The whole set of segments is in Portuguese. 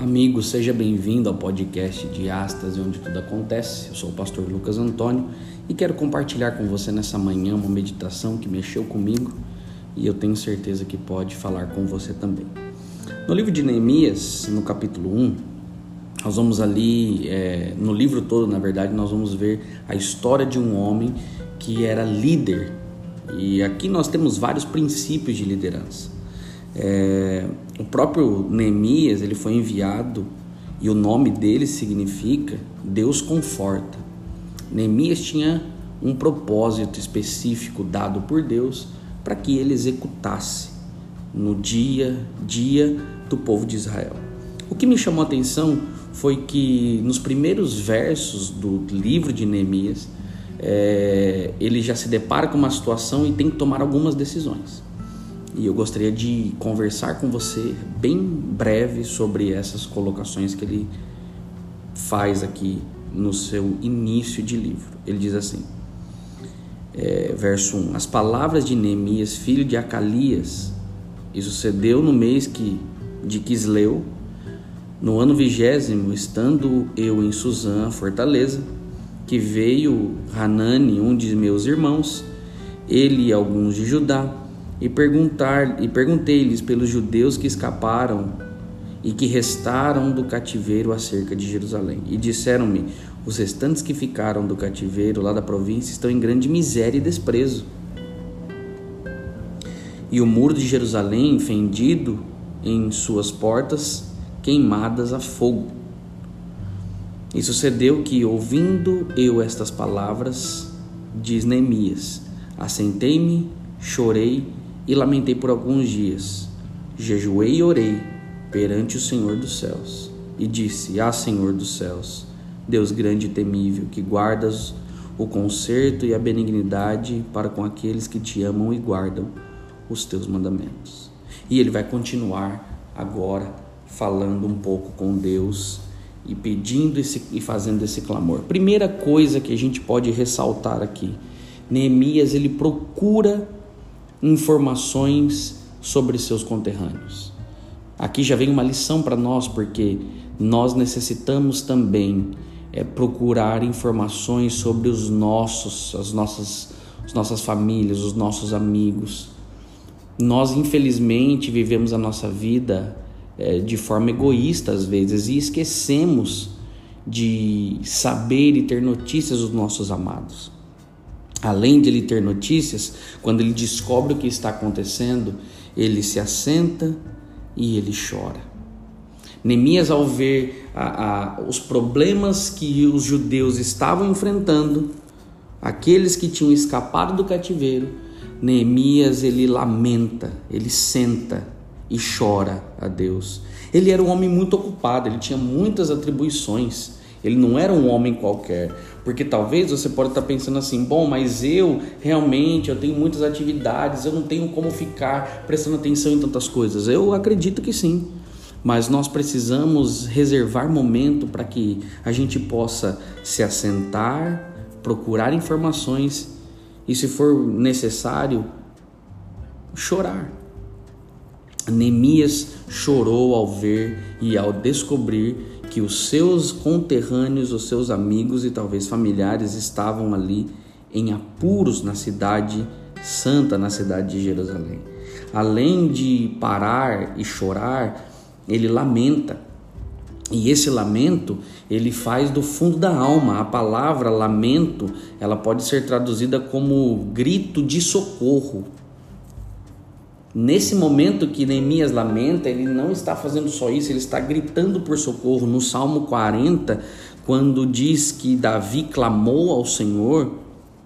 Olá, amigo, seja bem-vindo ao podcast de Astas, onde tudo acontece. Eu sou o pastor Lucas Antônio e quero compartilhar com você nessa manhã uma meditação que mexeu comigo e eu tenho certeza que pode falar com você também. No livro de Neemias, no capítulo 1, nós vamos ali, é, no livro todo, na verdade, nós vamos ver a história de um homem que era líder. E aqui nós temos vários princípios de liderança. É, o próprio Neemias ele foi enviado e o nome dele significa Deus conforta. Neemias tinha um propósito específico dado por Deus para que ele executasse no dia dia do povo de Israel. O que me chamou a atenção foi que nos primeiros versos do livro de Neemias é, ele já se depara com uma situação e tem que tomar algumas decisões. E eu gostaria de conversar com você bem breve sobre essas colocações que ele faz aqui no seu início de livro. Ele diz assim, é, verso 1: As palavras de Neemias, filho de Acalias, e sucedeu no mês que, de Quisleu, no ano vigésimo, estando eu em Suzã, fortaleza, que veio Hanani, um de meus irmãos, ele e alguns de Judá, e perguntar e perguntei-lhes pelos judeus que escaparam e que restaram do cativeiro acerca de Jerusalém. E disseram-me: os restantes que ficaram do cativeiro lá da província estão em grande miséria e desprezo. E o muro de Jerusalém fendido em suas portas, queimadas a fogo. E sucedeu que, ouvindo eu estas palavras, diz Neemias: Assentei-me, chorei e lamentei por alguns dias. Jejuei e orei perante o Senhor dos céus e disse: Ah, Senhor dos céus, Deus grande e temível, que guardas o conserto e a benignidade para com aqueles que te amam e guardam os teus mandamentos. E ele vai continuar agora falando um pouco com Deus e pedindo esse, e fazendo esse clamor. Primeira coisa que a gente pode ressaltar aqui, Neemias ele procura informações sobre seus conterrâneos. Aqui já vem uma lição para nós, porque nós necessitamos também é, procurar informações sobre os nossos, as nossas, as nossas famílias, os nossos amigos. Nós, infelizmente, vivemos a nossa vida é, de forma egoísta às vezes e esquecemos de saber e ter notícias dos nossos amados. Além de ele ter notícias, quando ele descobre o que está acontecendo, ele se assenta e ele chora. Neemias, ao ver a, a, os problemas que os judeus estavam enfrentando, aqueles que tinham escapado do cativeiro, Neemias ele lamenta, ele senta e chora a Deus. Ele era um homem muito ocupado, ele tinha muitas atribuições. Ele não era um homem qualquer, porque talvez você pode estar pensando assim, bom, mas eu realmente eu tenho muitas atividades, eu não tenho como ficar prestando atenção em tantas coisas. Eu acredito que sim, mas nós precisamos reservar momento para que a gente possa se assentar, procurar informações e, se for necessário, chorar. Neemias chorou ao ver e ao descobrir que os seus conterrâneos, os seus amigos e talvez familiares estavam ali em apuros na cidade santa, na cidade de Jerusalém. Além de parar e chorar, ele lamenta. E esse lamento, ele faz do fundo da alma. A palavra lamento, ela pode ser traduzida como grito de socorro. Nesse momento que Neemias lamenta, ele não está fazendo só isso, ele está gritando por socorro. No Salmo 40, quando diz que Davi clamou ao Senhor,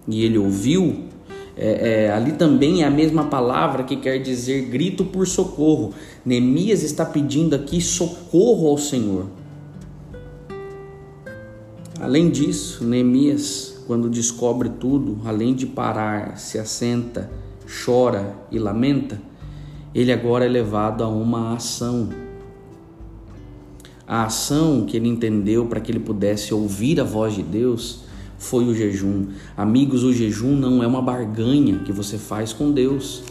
e ele ouviu, é, é, ali também é a mesma palavra que quer dizer grito por socorro. Neemias está pedindo aqui socorro ao Senhor. Além disso, Neemias, quando descobre tudo, além de parar, se assenta, chora e lamenta, ele agora é levado a uma ação. A ação que ele entendeu para que ele pudesse ouvir a voz de Deus foi o jejum. Amigos, o jejum não é uma barganha que você faz com Deus.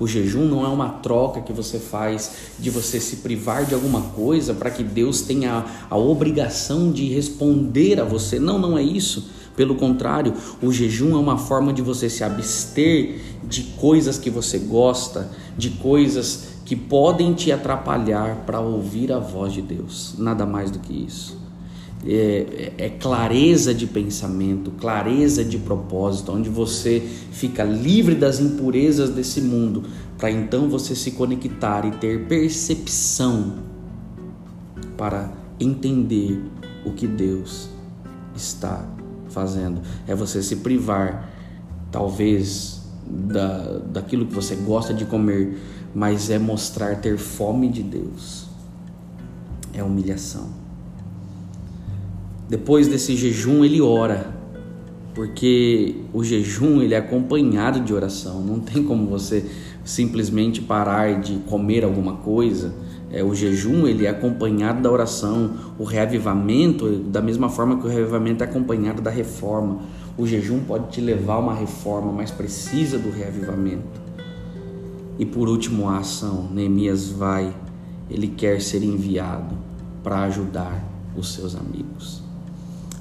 O jejum não é uma troca que você faz de você se privar de alguma coisa para que Deus tenha a, obrigação de responder a você. Não, não é isso. Pelo contrário, o jejum é uma forma de você se abster de coisas que você gosta, de coisas que podem te atrapalhar para ouvir a voz de Deus. Nada mais do que isso é, é, clareza de pensamento, clareza de propósito, onde você fica livre das impurezas desse mundo, para então você se conectar e ter percepção para entender o que Deus está fazendo. É você se privar, talvez, da, daquilo que você gosta de comer, mas é mostrar ter fome de Deus. É humilhação. Depois desse jejum, ele ora, porque o jejum ele é acompanhado de oração. Não tem como você simplesmente parar de comer alguma coisa. É, o jejum ele é acompanhado da oração, o reavivamento, da mesma forma que o reavivamento é acompanhado da reforma. O jejum pode te levar a uma reforma, mas precisa do reavivamento. E por último, a ação. Neemias vai, ele quer ser enviado para ajudar os seus amigos.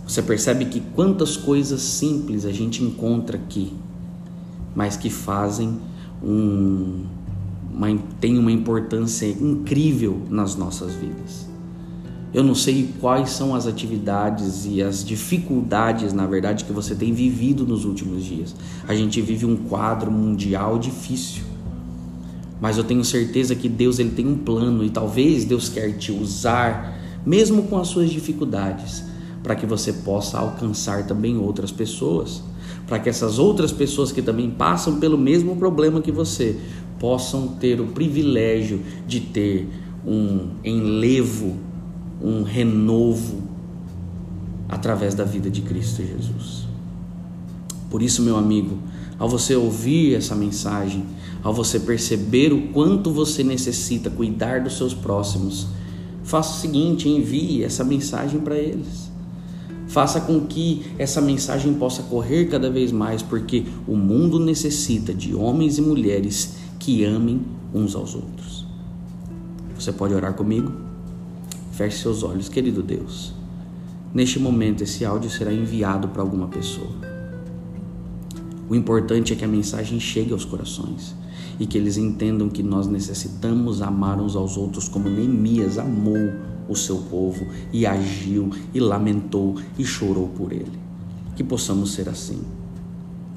Você percebe que quantas coisas simples a gente encontra aqui, mas que fazem um, uma, tem uma importância incrível nas nossas vidas. Eu não sei quais são as atividades e as dificuldades, na verdade, que você tem vivido nos últimos dias. A gente vive um quadro mundial difícil. Mas eu tenho certeza que Deus ele tem um plano e talvez Deus quer te usar, mesmo com as suas dificuldades, para que você possa alcançar também outras pessoas, para que essas outras pessoas que também passam pelo mesmo problema que você possam ter o privilégio de ter um enlevo, um renovo através da vida de Cristo Jesus. Por isso, meu amigo, ao você ouvir essa mensagem, ao você perceber o quanto você necessita cuidar dos seus próximos, faça o seguinte: envie essa mensagem para eles. Faça com que essa mensagem possa correr cada vez mais, porque o mundo necessita de homens e mulheres que amem uns aos outros. Você pode orar comigo? Feche seus olhos, querido Deus. Neste momento, esse áudio será enviado para alguma pessoa. O importante é que a mensagem chegue aos corações e que eles entendam que nós necessitamos amar uns aos outros como Neemias amou o seu povo e agiu e lamentou e chorou por ele. Que possamos ser assim,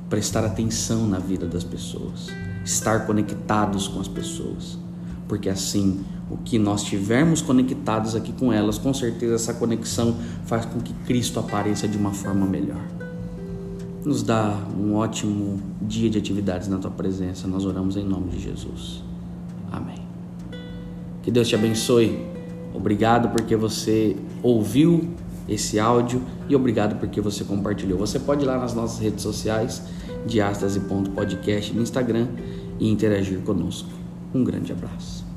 prestar atenção na vida das pessoas, estar conectados com as pessoas, porque assim o que nós tivermos conectados aqui com elas, com certeza essa conexão faz com que Cristo apareça de uma forma melhor. Nos dá um ótimo dia de atividades na tua presença. Nós oramos em nome de Jesus. Amém. Que Deus te abençoe. Obrigado porque você ouviu esse áudio e obrigado porque você compartilhou. Você pode ir lá nas nossas redes sociais, diástase.podcast no Instagram e interagir conosco. Um grande abraço.